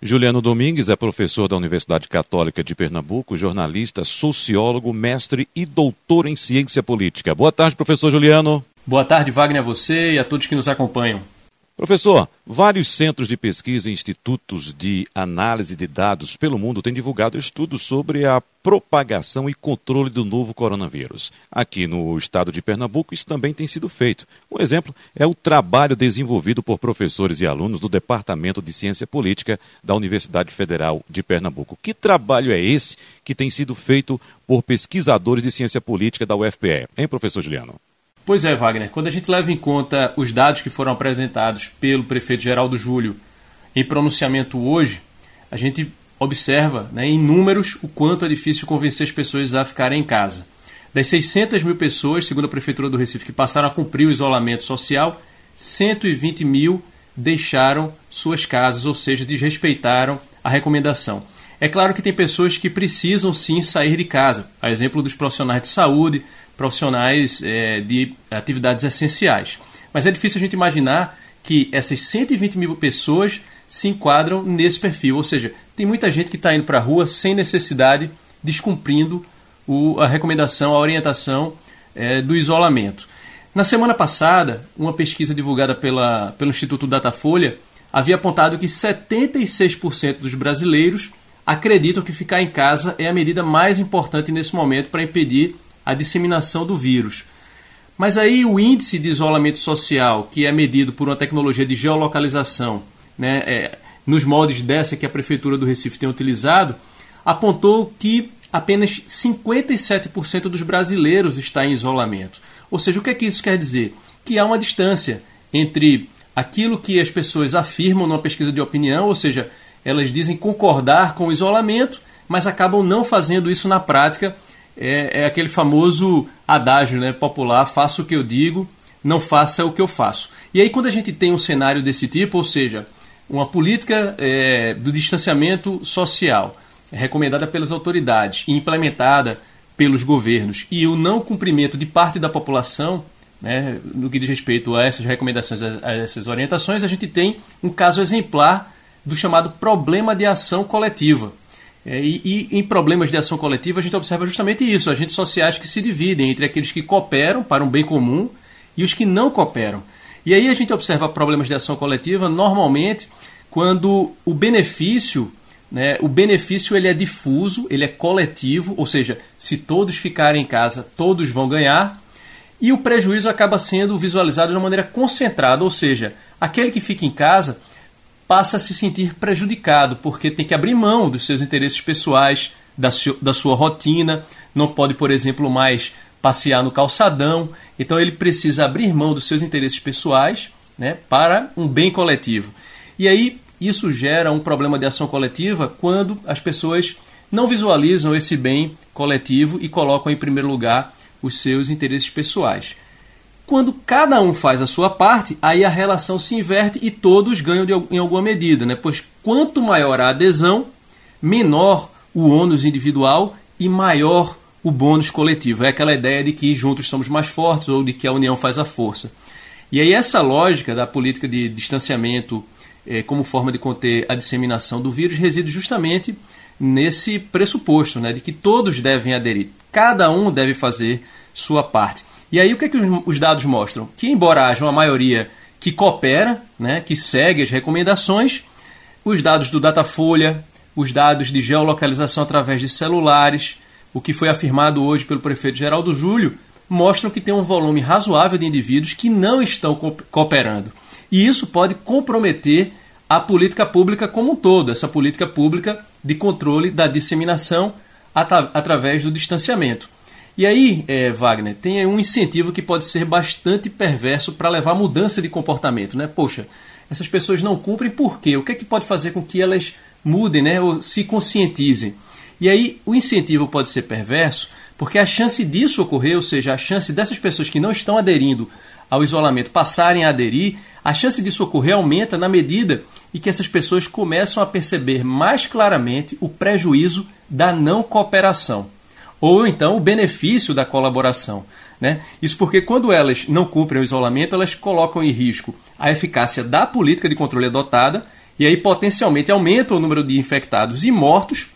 Juliano Domingues é professor da Universidade Católica de Pernambuco, jornalista, sociólogo, mestre e doutor em ciência política. Boa tarde, professor Juliano. Boa tarde, Wagner, a você e a todos que nos acompanham. Professor, vários centros de pesquisa e institutos de análise de dados pelo mundo têm divulgado estudos sobre a propagação e controle do novo coronavírus. Aqui no estado de Pernambuco, isso também tem sido feito. Um exemplo é o trabalho desenvolvido por professores e alunos do Departamento de Ciência Política da Universidade Federal de Pernambuco. Que trabalho é esse que tem sido feito por pesquisadores de ciência política da UFPE? Hein, professor Juliano? Pois é, Wagner. Quando a gente leva em conta os dados que foram apresentados pelo prefeito Geraldo Júlio em pronunciamento hoje, a gente observa né, em números o quanto é difícil convencer as pessoas a ficarem em casa. Das 600 mil pessoas, segundo a Prefeitura do Recife, que passaram a cumprir o isolamento social, 120 mil deixaram suas casas, ou seja, desrespeitaram a recomendação. É claro que tem pessoas que precisam sim sair de casa, a exemplo dos profissionais de saúde, profissionais é, de atividades essenciais. Mas é difícil a gente imaginar que essas 120 mil pessoas se enquadram nesse perfil, ou seja, tem muita gente que está indo para a rua sem necessidade, descumprindo o, a recomendação, a orientação é, do isolamento. Na semana passada, uma pesquisa divulgada pela, pelo Instituto Datafolha havia apontado que 76% dos brasileiros acreditam que ficar em casa é a medida mais importante nesse momento para impedir a disseminação do vírus. Mas aí o índice de isolamento social, que é medido por uma tecnologia de geolocalização, né, é, nos moldes dessa que a Prefeitura do Recife tem utilizado, apontou que apenas 57% dos brasileiros está em isolamento. Ou seja, o que é que isso quer dizer? Que há uma distância entre aquilo que as pessoas afirmam numa pesquisa de opinião, ou seja, elas dizem concordar com o isolamento, mas acabam não fazendo isso na prática. É, é aquele famoso adágio né, popular: faça o que eu digo, não faça o que eu faço. E aí, quando a gente tem um cenário desse tipo, ou seja, uma política é, do distanciamento social recomendada pelas autoridades e implementada pelos governos e o não cumprimento de parte da população, né, no que diz respeito a essas recomendações, a essas orientações, a gente tem um caso exemplar do chamado problema de ação coletiva. É, e, e, em problemas de ação coletiva a gente observa justamente isso, agentes sociais que se dividem entre aqueles que cooperam para um bem comum e os que não cooperam. E aí a gente observa problemas de ação coletiva normalmente quando o benefício, né, o benefício ele é difuso, ele é coletivo, ou seja, se todos ficarem em casa, todos vão ganhar, e o prejuízo acaba sendo visualizado de uma maneira concentrada, ou seja, aquele que fica em casa passa a se sentir prejudicado, porque tem que abrir mão dos seus interesses pessoais, da, da sua rotina, não pode, por exemplo, mais passear no calçadão, então ele precisa abrir mão dos seus interesses pessoais né, para um bem coletivo. E aí isso gera um problema de ação coletiva quando as pessoas não visualizam esse bem coletivo e colocam em primeiro lugar os seus interesses pessoais. Quando cada um faz a sua parte, aí a relação se inverte e todos ganham de, em alguma medida, né? pois quanto maior a adesão, menor o ônus individual e maior o bônus coletivo. É aquela ideia de que juntos somos mais fortes ou de que a união faz a força. E aí essa lógica da política de distanciamento eh, como forma de conter a disseminação do vírus reside justamente nesse pressuposto, né, de que todos devem aderir, cada um deve fazer sua parte. E aí o que, é que os dados mostram? Que embora haja uma maioria que coopera, né, que segue as recomendações, os dados do Datafolha, os dados de geolocalização através de celulares, o que foi afirmado hoje pelo prefeito Geraldo Júlio, mostram que tem um volume razoável de indivíduos que não estão cooperando. E isso pode comprometer a política pública como um todo, essa política pública de controle da disseminação através do distanciamento. E aí, é, Wagner, tem um incentivo que pode ser bastante perverso para levar a mudança de comportamento, né? Poxa, essas pessoas não cumprem por quê? O que é que pode fazer com que elas mudem, né? Ou se conscientizem? E aí, o incentivo pode ser perverso porque a chance disso ocorrer, ou seja, a chance dessas pessoas que não estão aderindo ao isolamento passarem a aderir, a chance disso ocorrer aumenta na medida em que essas pessoas começam a perceber mais claramente o prejuízo da não cooperação ou então o benefício da colaboração. Né? Isso porque quando elas não cumprem o isolamento, elas colocam em risco a eficácia da política de controle adotada E aí potencialmente aumenta o número de infectados e mortos.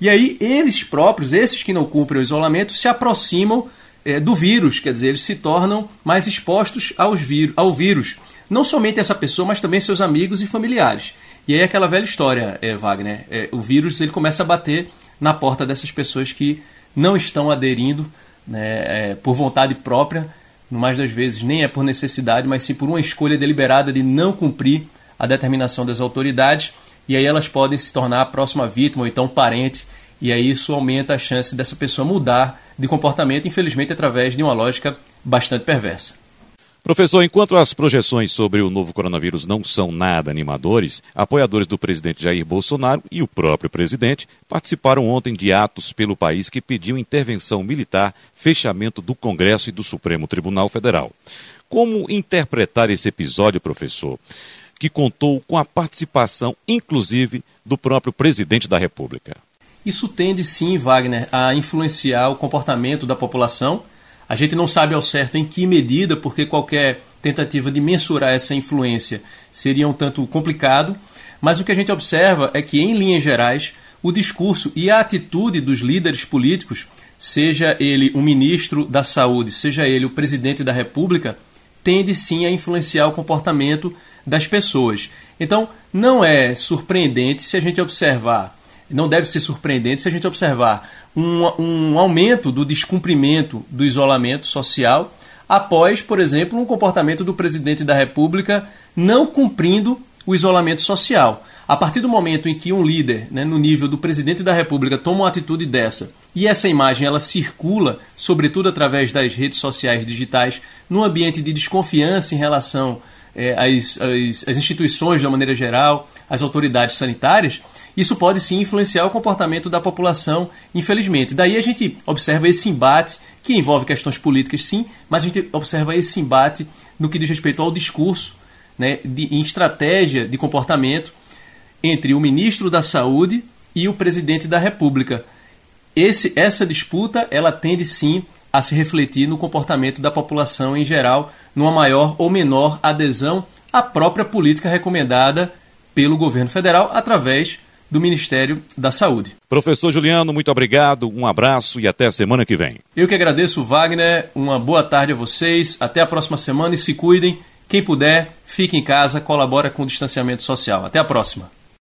E aí eles próprios, esses que não cumprem o isolamento, se aproximam é, do vírus, quer dizer, eles se tornam mais expostos aos ao vírus. Não somente essa pessoa, mas também seus amigos e familiares. E aí aquela velha história, é, Wagner, é, o vírus ele começa a bater na porta dessas pessoas que não estão aderindo né, é, por vontade própria, mais das vezes nem é por necessidade, mas sim por uma escolha deliberada de não cumprir a determinação das autoridades, e aí elas podem se tornar a próxima vítima ou então parente, e aí isso aumenta a chance dessa pessoa mudar de comportamento, infelizmente através de uma lógica bastante perversa. Professor, enquanto as projeções sobre o novo coronavírus não são nada animadores, apoiadores do presidente Jair Bolsonaro e o próprio presidente participaram ontem de atos pelo país que pediam intervenção militar, fechamento do Congresso e do Supremo Tribunal Federal. Como interpretar esse episódio, professor, que contou com a participação, inclusive, do próprio presidente da República? Isso tende sim, Wagner, a influenciar o comportamento da população a gente não sabe ao certo em que medida, porque qualquer tentativa de mensurar essa influência seria um tanto complicado, mas o que a gente observa é que, em linhas gerais, o discurso e a atitude dos líderes políticos, seja ele o ministro da Saúde, seja ele o presidente da República, tende sim a influenciar o comportamento das pessoas. Então, não é surpreendente se a gente observar não deve ser surpreendente se a gente observar um, um aumento do descumprimento do isolamento social após, por exemplo, um comportamento do presidente da República não cumprindo o isolamento social. A partir do momento em que um líder, né, no nível do presidente da República, toma uma atitude dessa e essa imagem ela circula, sobretudo através das redes sociais digitais, num ambiente de desconfiança em relação é, às, às, às instituições de uma maneira geral, às autoridades sanitárias, isso pode sim influenciar o comportamento da população, infelizmente. Daí a gente observa esse embate, que envolve questões políticas sim, mas a gente observa esse embate no que diz respeito ao discurso, né, de, em estratégia de comportamento entre o ministro da Saúde e o presidente da República. Esse, essa disputa ela tende sim a se refletir no comportamento da população em geral, numa maior ou menor adesão à própria política recomendada pelo governo federal através do Ministério da Saúde. Professor Juliano, muito obrigado, um abraço e até a semana que vem. Eu que agradeço, Wagner. Uma boa tarde a vocês. Até a próxima semana e se cuidem. Quem puder, fique em casa, colabora com o distanciamento social. Até a próxima.